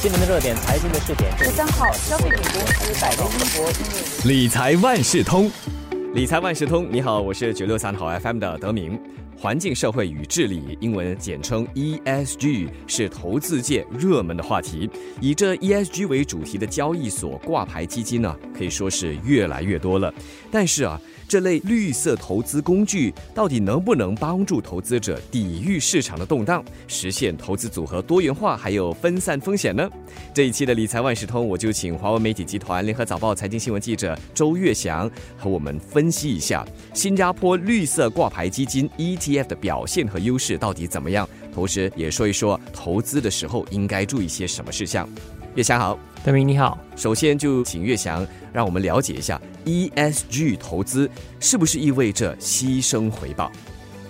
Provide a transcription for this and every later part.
新闻的热点，财经的试点。十三号，消费品公司百威英博理财万事通，理财万事通，你好，我是九六三号 FM 的德明。环境、社会与治理，英文简称 ESG，是投资界热门的话题。以这 ESG 为主题的交易所挂牌基金呢，可以说是越来越多了。但是啊。这类绿色投资工具到底能不能帮助投资者抵御市场的动荡，实现投资组合多元化，还有分散风险呢？这一期的理财万事通，我就请华为媒体集团联合早报财经新闻记者周月祥和我们分析一下新加坡绿色挂牌基金 ETF 的表现和优势到底怎么样，同时也说一说投资的时候应该注意些什么事项。月祥好，德明你好。首先就请月祥让我们了解一下 ESG 投资是不是意味着牺牲回报。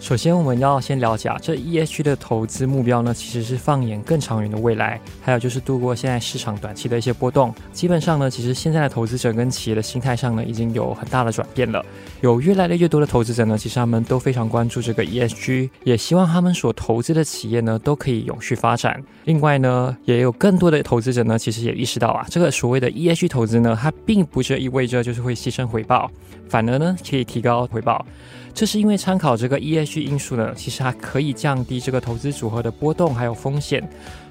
首先，我们要先了解啊，这 ESG 的投资目标呢，其实是放眼更长远的未来，还有就是度过现在市场短期的一些波动。基本上呢，其实现在的投资者跟企业的心态上呢，已经有很大的转变了。有越来越多的投资者呢，其实他们都非常关注这个 ESG，也希望他们所投资的企业呢，都可以永续发展。另外呢，也有更多的投资者呢，其实也意识到啊，这个所谓的 ESG 投资呢，它并不是意味着就是会牺牲回报，反而呢，可以提高回报。这是因为参考这个 ESG 因素呢，其实它可以降低这个投资组合的波动还有风险，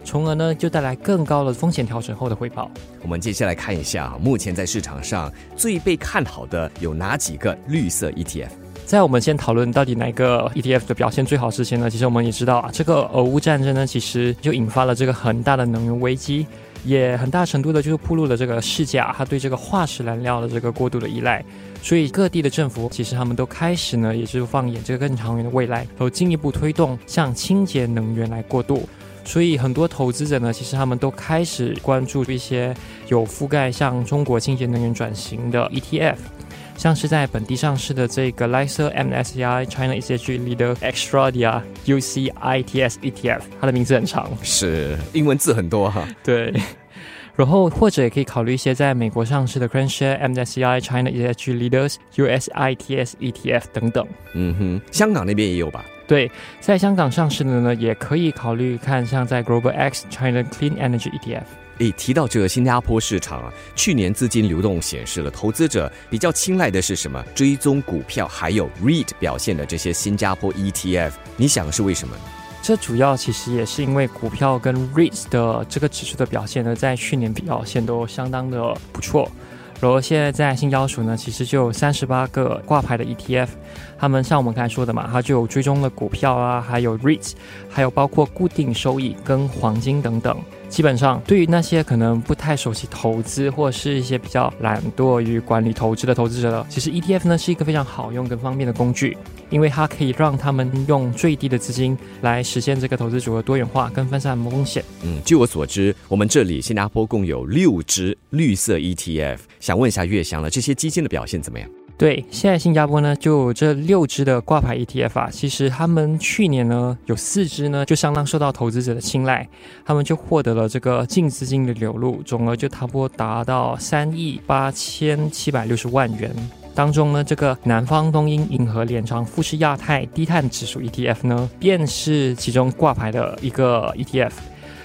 从而呢就带来更高的风险调整后的回报。我们接下来看一下，目前在市场上最被看好的有哪几个绿色 ETF？在我们先讨论到底哪个 ETF 的表现最好之前呢，其实我们也知道啊，这个俄乌战争呢，其实就引发了这个很大的能源危机。也很大程度的就是铺露了这个世界啊，它对这个化石燃料的这个过度的依赖，所以各地的政府其实他们都开始呢，也是放眼这个更长远的未来，都进一步推动向清洁能源来过渡。所以很多投资者呢，其实他们都开始关注一些有覆盖像中国清洁能源转型的 ETF。像是在本地上市的这个 Lyser MSCI China ESG Leader Extradia UCITS ETF，它的名字很长，是英文字很多哈。对，然后或者也可以考虑一些在美国上市的 Crenshaw MSCI China ESG Leaders USITS ETF 等等。嗯哼，香港那边也有吧？对，在香港上市的呢，也可以考虑看像在 Global X China Clean Energy ETF。诶，提到这个新加坡市场啊，去年资金流动显示了投资者比较青睐的是什么？追踪股票还有 REIT 表现的这些新加坡 ETF，你想是为什么？这主要其实也是因为股票跟 REIT 的这个指数的表现呢，在去年表现都相当的不错。然后现在在新交所呢，其实就有三十八个挂牌的 ETF，他们像我们刚才说的嘛，它就有追踪的股票啊，还有 REITs，还有包括固定收益跟黄金等等。基本上，对于那些可能不太熟悉投资，或是一些比较懒惰于管理投资的投资者，其实 ETF 呢是一个非常好用跟方便的工具，因为它可以让他们用最低的资金来实现这个投资组合多元化跟分散风险。嗯，据我所知，我们这里新加坡共有六只绿色 ETF，想问一下月翔了，这些基金的表现怎么样？对，现在新加坡呢就这六只的挂牌 ETF 啊，其实他们去年呢有四只呢就相当受到投资者的青睐，他们就获得了这个净资金的流入，总额就差不多达到三亿八千七百六十万元。当中呢，这个南方东英银河连长富士亚太低碳指数 ETF 呢，便是其中挂牌的一个 ETF。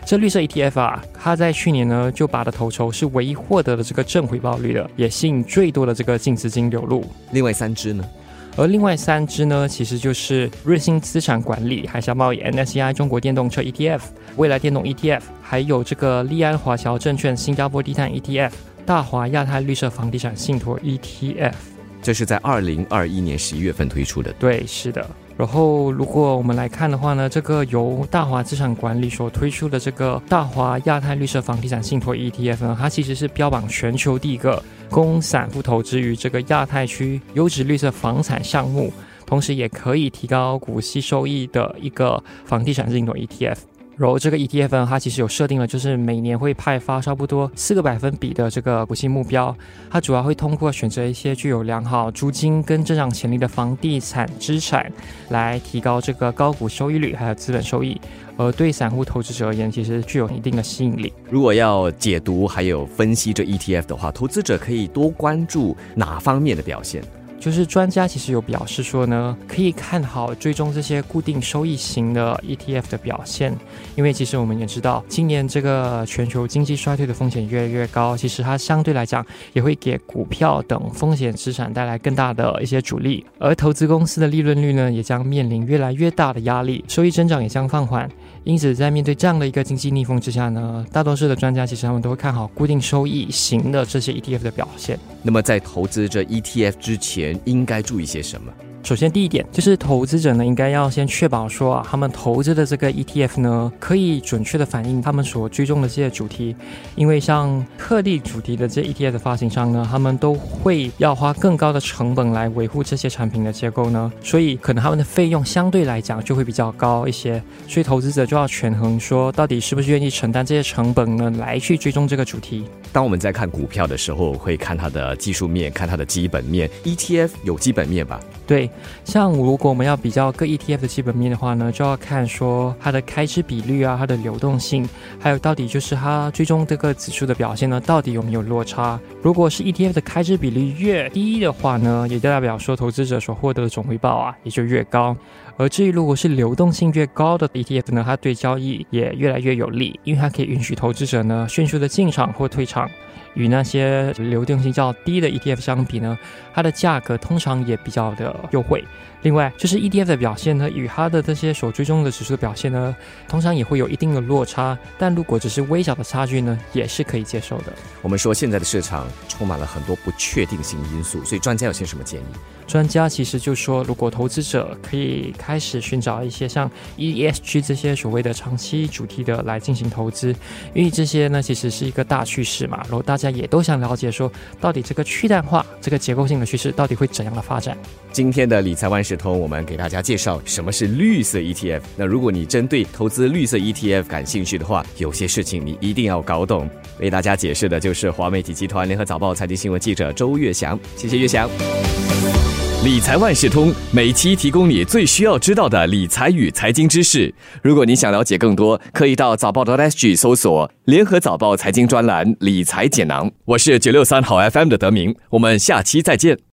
这绿色 ETF 啊，它在去年呢就拔的头筹，是唯一获得了这个正回报率的，也吸引最多的这个净资金流入。另外三只呢？而另外三只呢，其实就是瑞星资产管理海峡贸易 NSCI 中国电动车 ETF、未来电动 ETF，还有这个利安华侨证券新加坡低碳 ETF、大华亚太绿色房地产信托 ETF。这是在二零二一年十一月份推出的。对，是的。然后，如果我们来看的话呢，这个由大华资产管理所推出的这个大华亚太绿色房地产信托 ETF 呢，它其实是标榜全球第一个供散户投资于这个亚太区优质绿色房产项目，同时也可以提高股息收益的一个房地产信托 ETF。然后这个 ETF 呢，它其实有设定了，就是每年会派发差不多四个百分比的这个股息目标。它主要会通过选择一些具有良好租金跟增长潜力的房地产资产，来提高这个高股收益率还有资本收益。而对散户投资者而言，其实具有一定的吸引力。如果要解读还有分析这 ETF 的话，投资者可以多关注哪方面的表现？就是专家其实有表示说呢，可以看好追踪这些固定收益型的 ETF 的表现，因为其实我们也知道，今年这个全球经济衰退的风险越来越高，其实它相对来讲也会给股票等风险资产带来更大的一些阻力，而投资公司的利润率呢，也将面临越来越大的压力，收益增长也将放缓。因此，在面对这样的一个经济逆风之下呢，大多数的专家其实他们都会看好固定收益型的这些 ETF 的表现。那么，在投资这 ETF 之前，应该注意些什么？首先，第一点就是投资者呢，应该要先确保说啊，他们投资的这个 ETF 呢，可以准确的反映他们所追踪的这些主题。因为像特定主题的这 ETF 的发行商呢，他们都会要花更高的成本来维护这些产品的结构呢，所以可能他们的费用相对来讲就会比较高一些。所以投资者就要权衡说，到底是不是愿意承担这些成本呢，来去追踪这个主题。当我们在看股票的时候，会看它的技术面，看它的基本面。ETF 有基本面吧？对，像如果我们要比较各 ETF 的基本面的话呢，就要看说它的开支比率啊，它的流动性，还有到底就是它追踪这个指数的表现呢，到底有没有落差？如果是 ETF 的开支比率越低的话呢，也代表说投资者所获得的总回报啊，也就越高。而至于如果是流动性越高的 ETF 呢，它对交易也越来越有利，因为它可以允许投资者呢迅速的进场或退场。与那些流动性较低的 ETF 相比呢，它的价格通常也比较的优惠。另外，就是 ETF 的表现呢，与它的这些所追踪的指数的表现呢，通常也会有一定的落差。但如果只是微小的差距呢，也是可以接受的。我们说现在的市场充满了很多不确定性因素，所以专家有些什么建议？专家其实就说，如果投资者可以开始寻找一些像 ESG 这些所谓的长期主题的来进行投资，因为这些呢其实是一个大趋势嘛。然后大家也都想了解说，到底这个去淡化这个结构性的趋势到底会怎样的发展？今天的理财万事通，我们给大家介绍什么是绿色 ETF。那如果你针对投资绿色 ETF 感兴趣的话，有些事情你一定要搞懂。为大家解释的就是华媒体集团联合早报财经新闻记者周月祥。谢谢月祥。理财万事通每期提供你最需要知道的理财与财经知识。如果你想了解更多，可以到早报的 SG 搜索联合早报财经专栏理财解囊。我是九六三好 FM 的德明，我们下期再见。